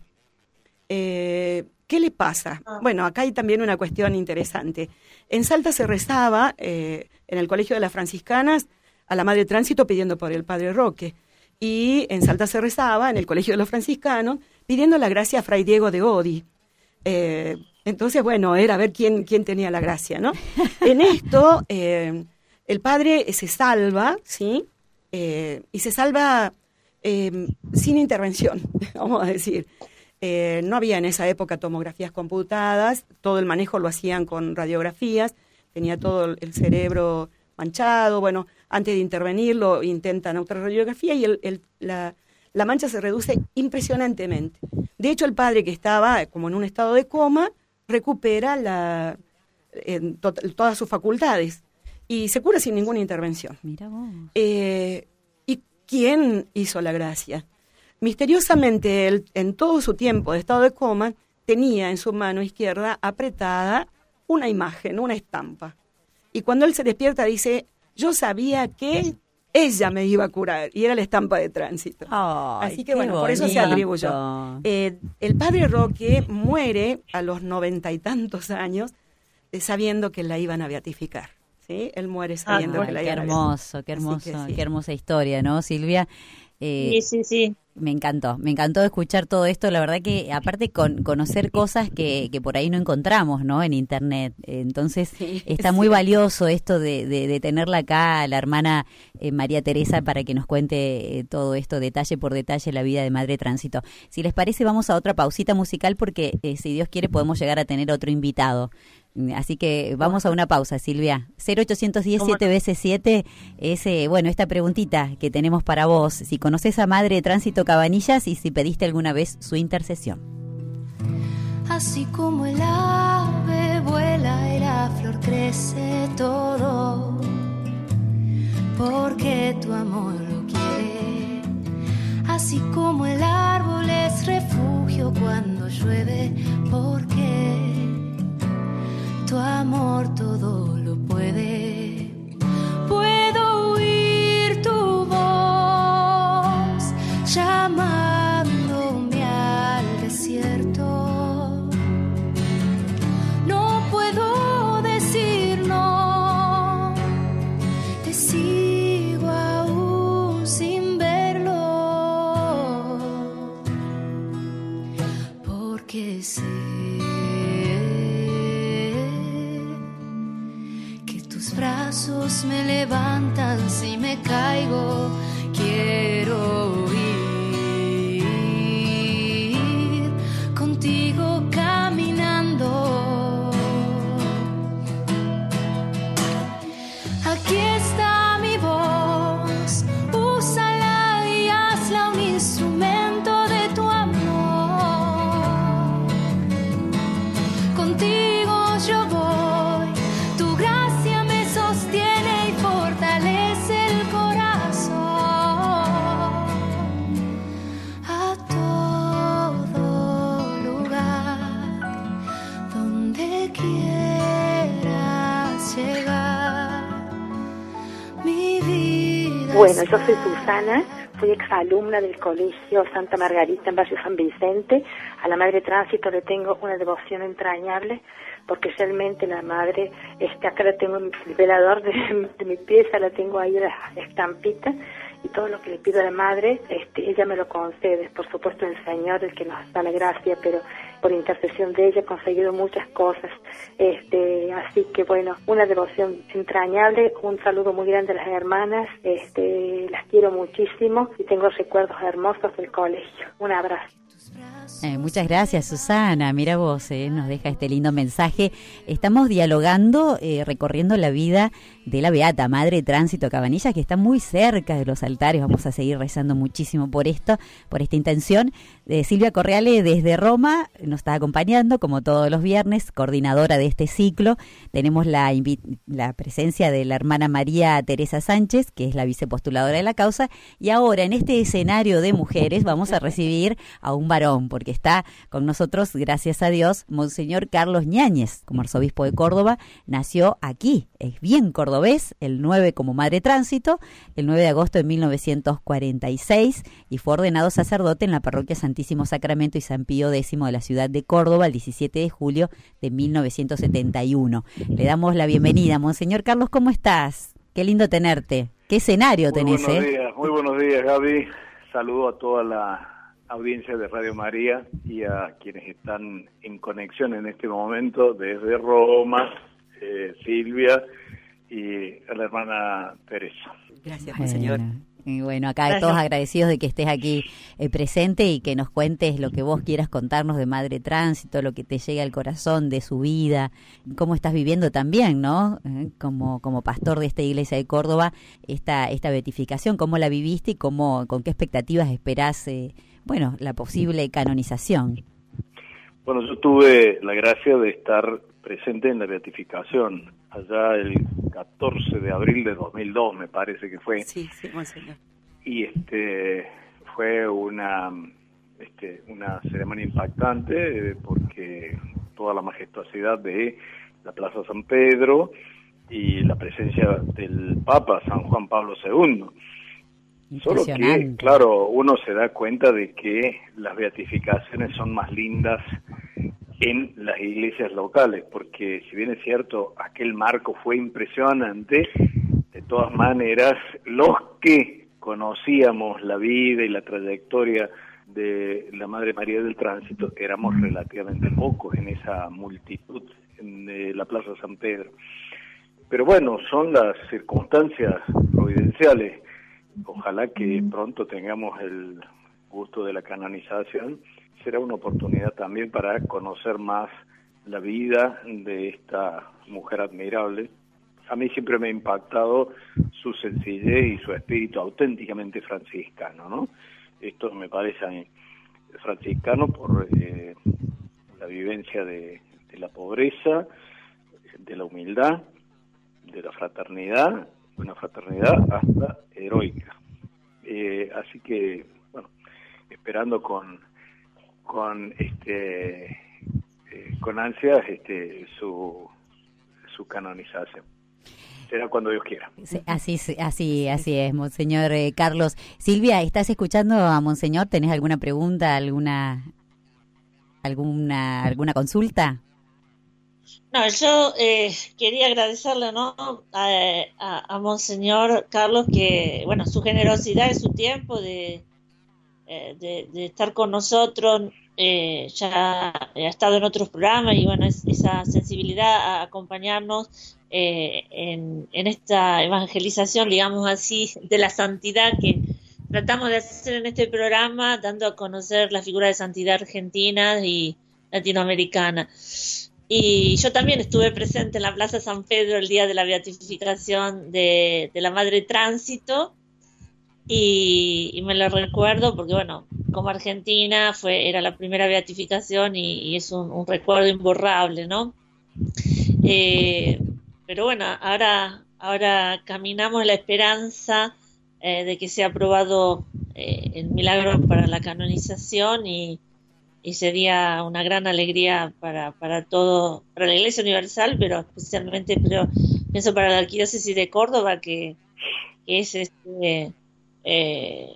Eh, ¿Qué le pasa? Ah. Bueno, acá hay también una cuestión interesante. En Salta se rezaba, eh, en el Colegio de las Franciscanas, a la Madre Tránsito pidiendo por el Padre Roque y en Salta se rezaba, en el Colegio de los Franciscanos, pidiendo la gracia a Fray Diego de Odi. Eh, entonces, bueno, era ver quién, quién tenía la gracia, ¿no? En esto, eh, el padre se salva, ¿sí? Eh, y se salva sin intervención, vamos a decir. no había en esa época tomografías computadas, todo el manejo lo hacían con radiografías, tenía todo el cerebro manchado, bueno, antes de intervenirlo intentan otra radiografía y el, la, mancha se reduce impresionantemente. De hecho, el padre que estaba como en un estado de coma recupera la, todas sus facultades y se cura sin ninguna intervención. Mira vos. Eh, ¿Y quién hizo la gracia? Misteriosamente, él, en todo su tiempo de estado de coma, tenía en su mano izquierda apretada una imagen, una estampa. Y cuando él se despierta dice, yo sabía que ella me iba a curar y era la estampa de tránsito. Así que bueno, por eso se atribuyó. Eh, el padre Roque muere a los noventa y tantos años eh, sabiendo que la iban a beatificar. ¿sí? Él muere ah, sabiendo que la iban a beatificar. Qué hermoso, qué hermoso, qué hermosa historia, ¿no, Silvia? Eh, sí, sí, sí. Me encantó, me encantó escuchar todo esto. La verdad que aparte con conocer cosas que, que por ahí no encontramos, ¿no? En internet. Entonces está muy valioso esto de, de, tenerla acá, la hermana eh, María Teresa, para que nos cuente eh, todo esto detalle por detalle la vida de Madre Tránsito. Si les parece, vamos a otra pausita musical porque si Dios quiere podemos llegar a tener otro invitado. Así que vamos a una pausa, Silvia. 0810 7 veces 7 es, eh, bueno, esta preguntita que tenemos para vos. Si conoces a Madre de Tránsito Cabanillas y si pediste alguna vez su intercesión. Así como el ave vuela y la flor crece todo, porque tu amor lo quiere. Así como el árbol es refugio cuando llueve, porque tu amor todo lo puede. Puedo oír tu voz llamándome me levantan si me caigo. Quiero ir contigo Yo soy Susana, fui exalumna del Colegio Santa Margarita en Barrio San Vicente. A la Madre Tránsito le tengo una devoción entrañable porque realmente la Madre, este, acá la tengo en el velador de, mi pieza, la tengo ahí la estampita y todo lo que le pido a la Madre, este, ella me lo concede. Por supuesto el Señor, el que nos da la gracia, pero por intercesión de ella he conseguido muchas cosas. Este, así que bueno, una devoción entrañable, un saludo muy grande a las hermanas, este, las quiero muchísimo y tengo recuerdos hermosos del colegio. Un abrazo. Eh, muchas gracias, Susana. Mira vos, eh, nos deja este lindo mensaje. Estamos dialogando, eh, recorriendo la vida de la Beata Madre Tránsito Cabanilla, que está muy cerca de los altares. Vamos a seguir rezando muchísimo por esto, por esta intención. Silvia Correale desde Roma nos está acompañando, como todos los viernes, coordinadora de este ciclo. Tenemos la, la presencia de la hermana María Teresa Sánchez, que es la vicepostuladora de la causa. Y ahora, en este escenario de mujeres, vamos a recibir a un varón, porque está con nosotros, gracias a Dios, Monseñor Carlos Ñáñez, como arzobispo de Córdoba, nació aquí, es bien cordobés, el 9 como madre tránsito, el 9 de agosto de 1946, y fue ordenado sacerdote en la parroquia Santísimo Sacramento y San Pío X de la ciudad de Córdoba el 17 de julio de 1971. Le damos la bienvenida. Monseñor Carlos, ¿cómo estás? Qué lindo tenerte. ¿Qué escenario muy tenés? Buenos eh? días, muy buenos días, Gaby. Saludo a toda la audiencia de Radio María y a quienes están en conexión en este momento desde Roma, eh, Silvia y a la hermana Teresa. Gracias, señor. Y bueno, acá todos agradecidos de que estés aquí eh, presente y que nos cuentes lo que vos quieras contarnos de Madre Tránsito, lo que te llegue al corazón de su vida, cómo estás viviendo también, ¿no? Eh, como, como pastor de esta iglesia de Córdoba, esta, esta beatificación, cómo la viviste y cómo, con qué expectativas esperás bueno, la posible canonización. Bueno, yo tuve la gracia de estar presente en la beatificación, allá el 14 de abril de 2002, me parece que fue. Sí, sí, monseñor. Y este, fue una, este, una ceremonia impactante eh, porque toda la majestuosidad de la Plaza San Pedro y la presencia del Papa San Juan Pablo II. Solo que, claro, uno se da cuenta de que las beatificaciones son más lindas en las iglesias locales, porque si bien es cierto, aquel marco fue impresionante, de todas maneras, los que conocíamos la vida y la trayectoria de la Madre María del Tránsito, éramos relativamente pocos en esa multitud en la Plaza San Pedro. Pero bueno, son las circunstancias providenciales. Ojalá que pronto tengamos el gusto de la canonización será una oportunidad también para conocer más la vida de esta mujer admirable. A mí siempre me ha impactado su sencillez y su espíritu auténticamente franciscano, ¿no? Esto me parece franciscano por eh, la vivencia de, la pobreza, de la humildad, de la fraternidad, una fraternidad hasta heroica. Eh, así que, bueno, esperando con con este eh, con ansias este su su canonización será cuando Dios quiera. así, así, así es, Monseñor eh, Carlos. Silvia, ¿estás escuchando a Monseñor? ¿Tenés alguna pregunta, alguna, alguna, alguna consulta? No, yo eh, quería agradecerle ¿no? A, a, Monseñor Carlos que, bueno, su generosidad y su tiempo de, eh, de, estar con nosotros, eh, ya ha estado en otros programas y bueno, esa sensibilidad a acompañarnos eh, en, esta evangelización, digamos así, de la santidad que tratamos de hacer en este programa, dando a conocer la figura de santidad argentina y latinoamericana. Y yo también estuve presente en la Plaza San Pedro el día de la beatificación de la Madre Tránsito y, me lo recuerdo porque, bueno, como Argentina fue era la primera beatificación y, es un, recuerdo imborrable, ¿no? Eh, pero bueno, ahora, ahora caminamos la esperanza eh, de que sea aprobado eh, el milagro para la canonización y, sería una gran alegría para, para todo, para la Iglesia Universal, pero especialmente pero, pienso para la Arquidiócesis de Córdoba, que, que es este eh,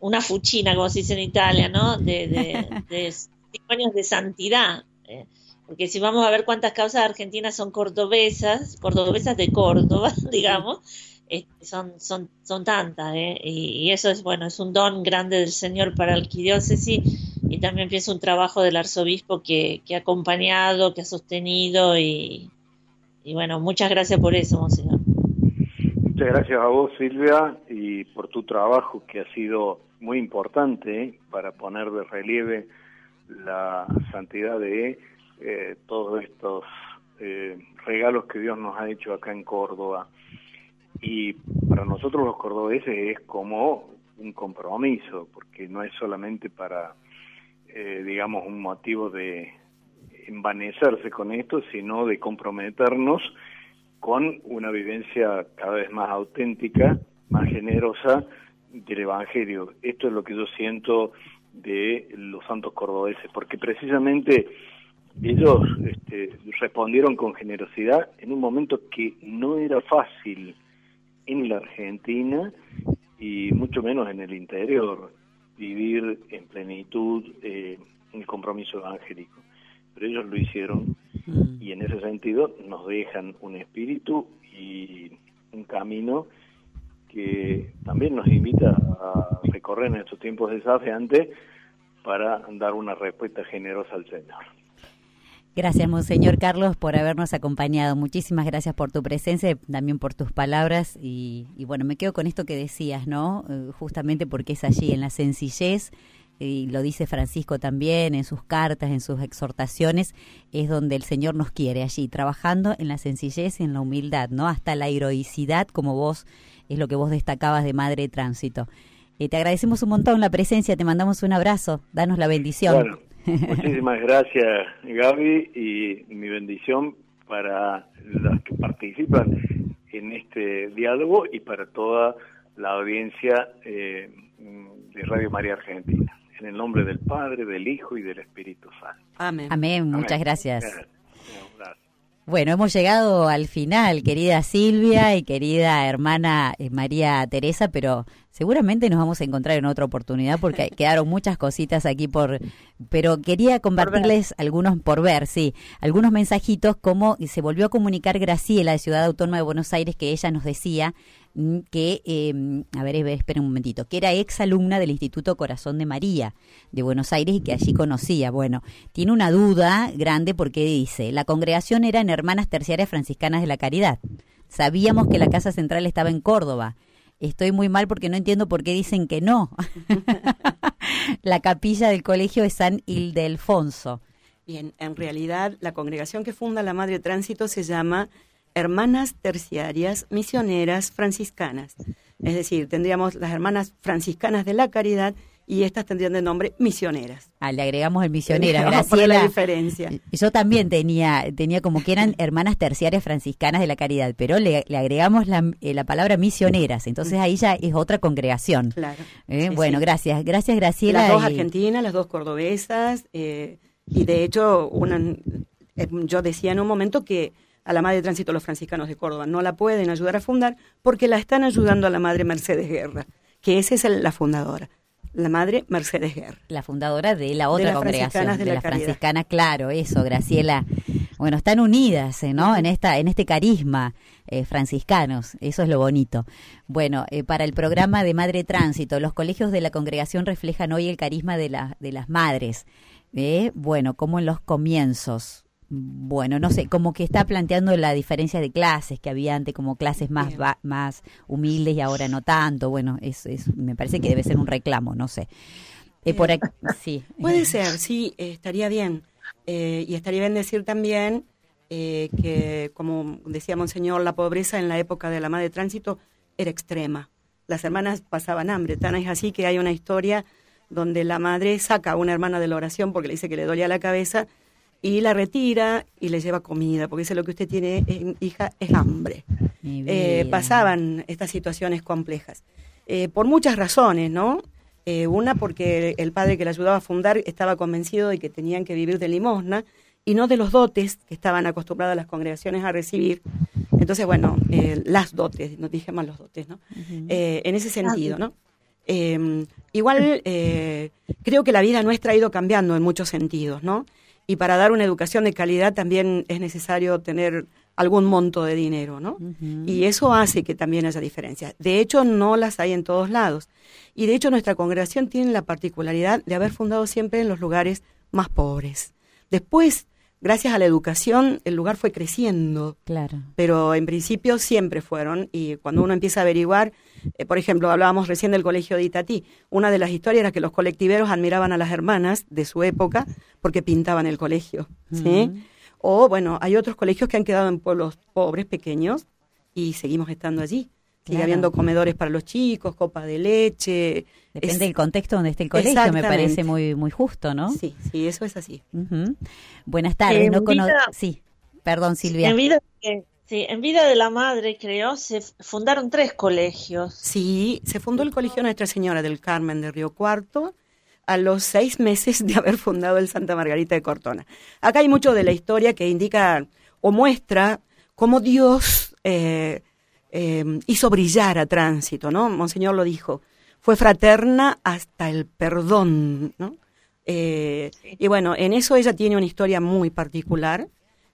una fuchina, como se dice en Italia, ¿no? De, de, testimonios de santidad. Eh, porque si vamos a ver cuántas causas argentinas son cordobesas, cordobesas de Córdoba, digamos, este, son, son, son tantas, ¿eh? y, eso es, bueno, es un don grande del Señor para el arquidiócesis, y también pienso un trabajo del arzobispo que, que ha acompañado, que ha sostenido, y, y bueno, muchas gracias por eso, Monseñor. Muchas gracias a vos, Silvia, por tu trabajo que ha sido muy importante ¿eh? para poner de relieve la santidad de eh, todos estos eh, regalos que Dios nos ha hecho acá en Córdoba. Y para nosotros los cordobeses es como un compromiso, porque no es solamente para, digamos, un motivo de envanecerse con esto, sino de comprometernos con una vivencia cada vez más auténtica, más generosa del Evangelio. Esto es lo que yo siento de los santos cordobeses, porque precisamente ellos este, respondieron con generosidad en un momento que no era fácil en la Argentina y mucho menos en el interior vivir en plenitud eh, el compromiso evangélico. Pero ellos lo hicieron Mm. Y en ese sentido nos dejan un espíritu y un camino que también nos invita a recorrer en estos tiempos desafiantes para dar una respuesta generosa al Señor. Gracias, Monseñor Carlos, por habernos acompañado. Muchísimas gracias por tu presencia, también por tus palabras. Y, y bueno, me quedo con esto que decías, ¿no? Eh, justamente porque es allí, en la sencillez, y lo dice Francisco también en sus cartas, en sus exhortaciones, es donde el Señor nos quiere allí, trabajando en la sencillez y en la humildad, ¿no? Hasta la heroicidad, como vos, es lo que vos destacabas de Madre de Tránsito. Eh, te agradecemos un montón la presencia, te mandamos un abrazo, danos la bendición. Bueno, muchísimas gracias Gaby y mi bendición para los que participan en este diálogo y para toda la audiencia eh, de Radio María Argentina. En el nombre del Padre, del Hijo y del Espíritu Santo. Amén. Amén, muchas Amén. gracias. Gracias. Gracias. Bueno, hemos llegado al final, querida Silvia y querida hermana eh, María Teresa, pero seguramente nos vamos a encontrar en otra oportunidad porque quedaron muchas cositas aquí por... Pero quería compartirles algunos por ver, sí, algunos mensajitos como se volvió a comunicar Graciela de Ciudad Autónoma de Buenos Aires que ella nos decía que, eh, a ver, eh, esperen un momentito, que era ex alumna del Instituto Corazón de María de Buenos Aires y que allí conocía. Bueno, tiene una duda grande porque dice, la congregación eran hermanas terciarias franciscanas de la Caridad. Sabíamos que la casa central estaba en Córdoba. Estoy muy mal porque no entiendo por qué dicen que no. la capilla del colegio es San Ildefonso. Bien, en realidad la congregación que funda la Madre Tránsito se llama Hermanas Terciarias Misioneras Franciscanas. Es decir, tendríamos las hermanas franciscanas de la caridad y estas tendrían de nombre misioneras. Ah, le agregamos el misionera, poner la Graciela. diferencia. Yo también tenía, tenía como que eran hermanas terciarias franciscanas de la caridad, pero le, le agregamos la, eh, la palabra misioneras, entonces ahí ya es otra congregación. Claro. Eh, Sí, bueno, sí. gracias, gracias Graciela. Las dos y- argentinas, las dos cordobesas, eh, y de hecho, una, yo decía en un momento que a la Madre Tránsito los franciscanos de Córdoba no la pueden ayudar a fundar porque la están ayudando a la Madre Mercedes Guerra, que esa es la fundadora, la Madre Mercedes Guerra. la fundadora de la otra congregación, de de, la franciscanas, claro, eso, Graciela. Bueno, están unidas, eh, ¿no? En esta, en este carisma eh, franciscanos, eso es lo bonito. Bueno, eh, para el programa de Madre Tránsito, los colegios de la congregación reflejan hoy el carisma de, la, de las madres. ¿eh? Bueno, como en los comienzos. Bueno, no sé, como que está planteando la diferencia de clases que había antes, como clases más más humildes y ahora no tanto. Bueno, es, es, me parece que debe ser un reclamo, no sé. Eh, por aquí, sí. Puede ser, sí, eh, estaría bien. Eh, y estaría bien decir también eh, que, como decía Monseñor, la pobreza en la época de la Madre Tránsito era extrema. Las hermanas pasaban hambre, tan es así que hay una historia donde la madre saca a una hermana de la oración porque le dice que le dolía la cabeza y la retira y le lleva comida, porque dice lo que usted tiene, hija, es hambre. Eh, pasaban estas situaciones complejas. Eh, por muchas razones, ¿no? Eh, una porque el padre que la ayudaba a fundar estaba convencido de que tenían que vivir de limosna y no de los dotes que estaban acostumbradas las congregaciones a recibir. Entonces, bueno, eh, las dotes, no dije más los dotes, ¿no? Eh, en ese sentido, ¿no? Eh, igual eh, creo que la vida nuestra ha ido cambiando en muchos sentidos, ¿no? Y para dar una educación de calidad también es necesario tener algún monto de dinero, ¿no? Y eso hace que también haya diferencias. De hecho, no las hay en todos lados. Y de hecho, nuestra congregación tiene la particularidad de haber fundado siempre en los lugares más pobres. Después, gracias a la educación, el lugar fue creciendo Claro. pero en principio siempre fueron y cuando uno empieza a averiguar, eh, por ejemplo, hablábamos recién del colegio de Itatí, una de las historias era que los colectiveros admiraban a las hermanas de su época porque pintaban el colegio, ¿sí? O bueno, hay otros colegios que han quedado en pueblos pobres, pequeños y seguimos estando allí. Sigue Claro. habiendo comedores para los chicos, copa de leche. Depende Es- del contexto donde esté el colegio, me parece muy muy justo, ¿no? Sí, sí, eso es así. Buenas tardes, no cono- vida- Sí, perdón Silvia. En vida, eh, sí, en vida de la madre, creo, se fundaron tres colegios. Sí, se fundó el Colegio Nuestra Señora del Carmen de Río Cuarto a los seis meses de haber fundado el Santa Margarita de Cortona. Acá hay mucho de la historia que indica o muestra cómo Dios eh, eh, hizo brillar a tránsito, ¿no? Monseñor lo dijo, fue fraterna hasta el perdón, ¿no? Eh, y bueno, en eso ella tiene una historia muy particular,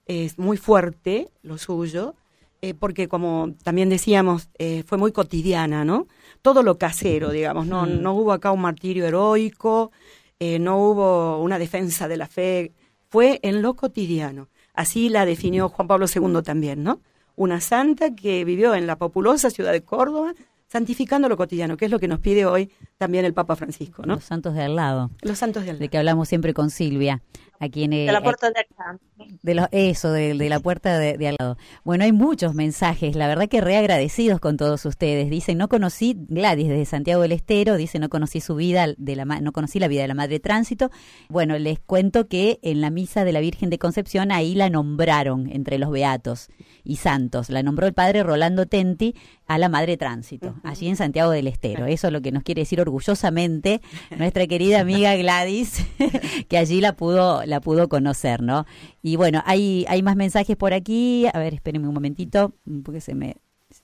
es muy fuerte lo suyo, eh, porque como también decíamos, eh, fue muy cotidiana, ¿no? Todo lo casero, digamos, no, no hubo acá un martirio heroico, no hubo una defensa de la fe, fue en lo cotidiano. Así la definió Juan Pablo II también, ¿no? Una santa que vivió en la populosa ciudad de Córdoba, santificando lo cotidiano, que es lo que nos pide hoy también el Papa Francisco, ¿no? Los santos de al lado, Los santos del de que hablamos siempre con Silvia. De la puerta de acá. De los, eso, de, de la puerta de, de, al lado. Bueno, hay muchos mensajes, la verdad que reagradecidos con todos ustedes. Dicen, no conocí, Gladys desde Santiago del Estero, dice, no conocí su vida, de la no conocí la vida de la Madre Tránsito. Bueno, les cuento que en la misa de la Virgen de Concepción ahí la nombraron entre los beatos y santos. La nombró el padre Rolando Tenti a la Madre Tránsito, uh -huh. allí en Santiago del Estero. Eso es lo que nos quiere decir orgullosamente nuestra querida amiga Gladys, que allí la pudo, la pudo conocer, ¿no? Y bueno, hay, hay más mensajes por aquí. A ver, espérenme un momentito, porque se me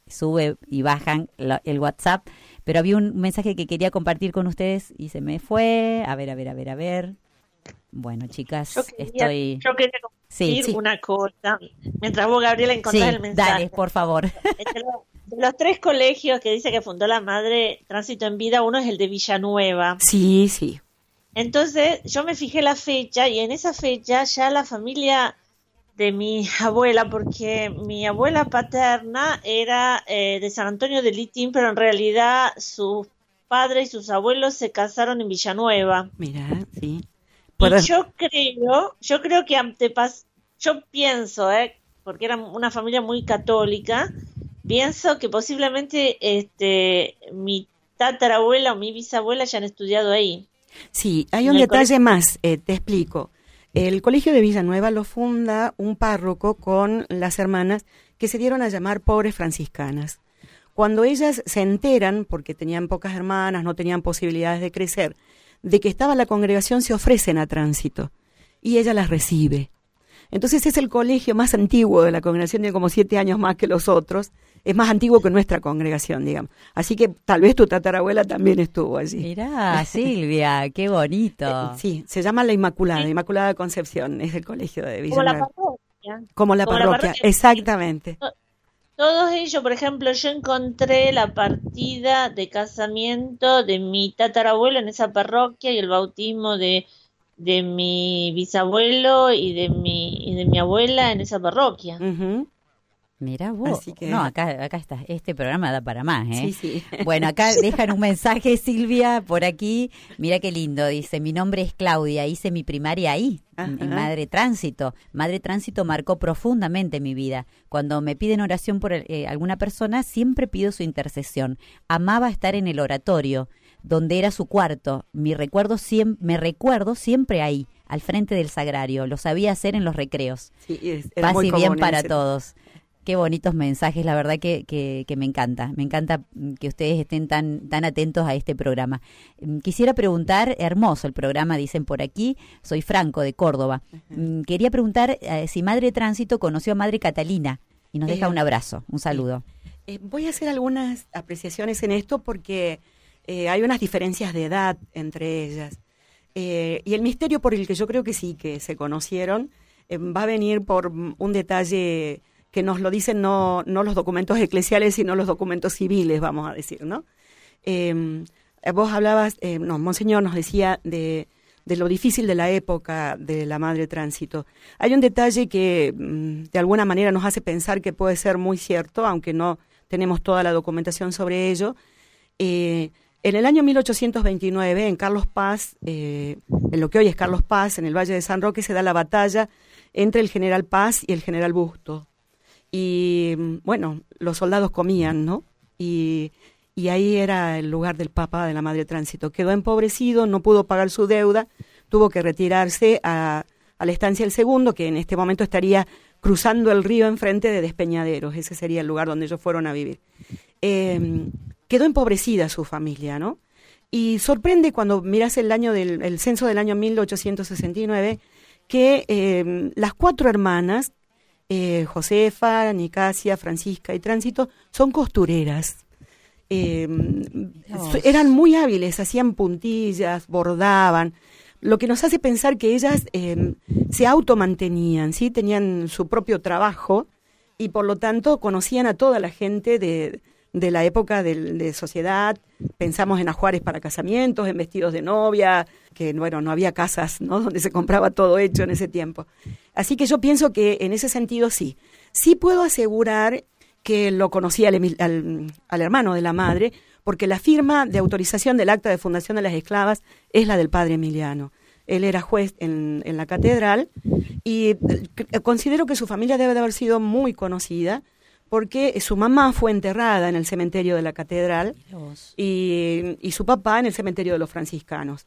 sube y bajan la, el WhatsApp. Pero había un mensaje que quería compartir con ustedes y se me fue. A ver, a ver, a ver, a ver. Bueno, chicas, yo quería, estoy. Yo quería compartir sí, sí. una cosa. Mientras vos, Gabriela, encontrás sí, el mensaje. Dale, por favor. De los tres colegios que dice que fundó la madre Tránsito en Vida, uno es el de Villanueva. Sí, sí. Entonces yo me fijé la fecha y en esa fecha ya la familia de mi abuela, porque mi abuela paterna era eh, de San Antonio de Litín, pero en realidad sus padres y sus abuelos se casaron en Villanueva. Mira, sí. Y yo creo, yo creo que antepas, yo pienso, eh, porque era una familia muy católica, pienso que posiblemente este mi tatarabuela o mi bisabuela hayan estudiado ahí. Sí, hay un detalle más, eh, te explico. El colegio de Villanueva lo funda un párroco con las hermanas que se dieron a llamar pobres franciscanas. Cuando ellas se enteran, porque tenían pocas hermanas, no tenían posibilidades de crecer, de que estaba la congregación, se ofrecen a tránsito y ella las recibe. Entonces es el colegio más antiguo de la congregación, tiene como siete años más que los otros, es más antiguo que nuestra congregación, digamos. Así que tal vez tu tatarabuela también estuvo allí. Mirá, Silvia, qué bonito. Eh, sí, se llama La Inmaculada, sí. Inmaculada Concepción, es el colegio de Villanueva. Como la parroquia. Como la, Como parroquia, la parroquia, exactamente. Todos ellos, por ejemplo, yo encontré la partida de casamiento de mi tatarabuelo en esa parroquia y el bautismo de de mi bisabuelo y de mi y de mi abuela en esa parroquia. Uh -huh. Mira vos. Que... No, acá, acá está. Este programa da para más, ¿eh? Sí, sí. Bueno, acá dejan un mensaje, Silvia, por aquí. Mira qué lindo. Dice, mi nombre es Claudia, hice mi primaria ahí, Ajá. en Madre Tránsito. Madre Tránsito marcó profundamente mi vida. Cuando me piden oración por eh, alguna persona, siempre pido su intercesión. Amaba estar en el oratorio donde era su cuarto. Mi recuerdo me recuerdo siempre ahí, al frente del sagrario. Lo sabía hacer en los recreos. Sí, es, Paz y bien para ese... todos. Qué bonitos mensajes, la verdad que, que, que, me encanta. Me encanta que ustedes estén tan, tan atentos a este programa. Quisiera preguntar, hermoso el programa, dicen por aquí, soy Franco de Córdoba. -huh. Quería preguntar eh, si Madre Tránsito conoció a Madre Catalina y nos deja eh, un abrazo, un saludo. Eh, voy a hacer algunas apreciaciones en esto porque hay unas diferencias de edad entre ellas. Y el misterio por el que yo creo que sí, que se conocieron, va a venir por un detalle que nos lo dicen no, no los documentos eclesiales, sino los documentos civiles, vamos a decir, ¿no? vos hablabas, no, Monseñor nos decía de, de lo difícil de la época de la Madre Tránsito. Hay un detalle que mm, de alguna manera nos hace pensar que puede ser muy cierto, aunque no tenemos toda la documentación sobre ello. Eh, en el año 1829, en Carlos Paz, eh, en lo que hoy es Carlos Paz, en el Valle de San Roque, se da la batalla entre el general Paz y el general Busto. Y bueno, los soldados comían, ¿no? Y, y ahí era el lugar del Papa de la Madre Tránsito. Quedó empobrecido, no pudo pagar su deuda, tuvo que retirarse a, a la estancia El Segundo, que en este momento estaría cruzando el río enfrente de Despeñaderos. Ese sería el lugar donde ellos fueron a vivir. Eh, quedó empobrecida su familia, ¿no? Y sorprende cuando miras el año del el censo del año 1869 que eh, las cuatro hermanas, eh, Josefa, Nicasia, Francisca y Tránsito, son costureras. Eh, eran muy hábiles, hacían puntillas, bordaban, lo que nos hace pensar que ellas se automantenían, ¿sí? tenían su propio trabajo y por lo tanto conocían a toda la gente de, de la época de, de, sociedad, pensamos en ajuares para casamientos, en vestidos de novia, que bueno, no había casas, ¿no? Donde se compraba todo hecho en ese tiempo. Así que yo pienso que en ese sentido sí. Sí puedo asegurar que lo conocía al, al, al hermano de la madre, porque la firma de autorización del acta de fundación de las esclavas es la del padre Emiliano. Él era juez en, en la catedral y eh, considero que su familia debe de haber sido muy conocida porque su mamá fue enterrada en el cementerio de la catedral y, y su papá en el cementerio de los franciscanos.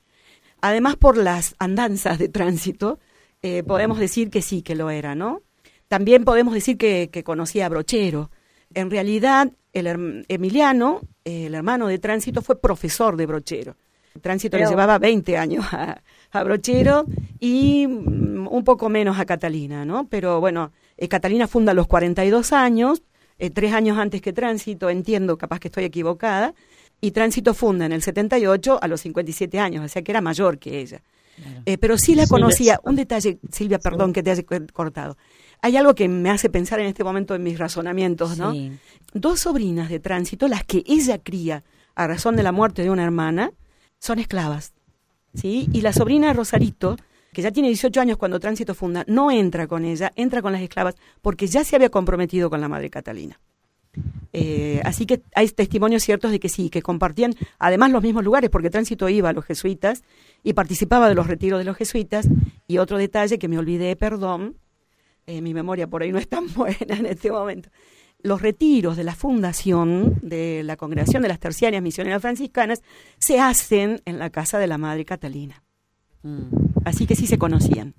Además, por las andanzas de tránsito, eh, podemos decir que sí, que lo era, ¿no? También podemos decir que, que conocía a Brochero. En realidad, el Emiliano, el hermano de Tránsito, fue profesor de Brochero. Tránsito le llevaba 20 años a, a, Brochero y mm, un poco menos a Catalina, ¿no? Pero bueno, eh, Catalina funda a los 42 años, eh, tres años antes que Tránsito, entiendo, capaz que estoy equivocada, y Tránsito funda en el 78 a los 57 años, o sea que era mayor que ella. Eh, pero sí la conocía. Un detalle, Silvia, perdón que te haya cortado. Hay algo que me hace pensar en este momento en mis razonamientos, ¿no? Dos sobrinas de tránsito, las que ella cría a razón de la muerte de una hermana, son esclavas, ¿sí? Y la sobrina de Rosarito, que ya tiene 18 años cuando Tránsito funda, no entra con ella, entra con las esclavas, porque ya se había comprometido con la madre Catalina. Eh, así que hay testimonios ciertos de que sí, que compartían además los mismos lugares, porque Tránsito iba a los jesuitas y participaba de los retiros de los jesuitas. Y otro detalle que me olvidé, perdón, eh, mi memoria por ahí no es tan buena en este momento. Los retiros de la fundación de la Congregación de las Terciarias Misioneras Franciscanas se hacen en la casa de la Madre Catalina. Mm. Así que sí se conocían.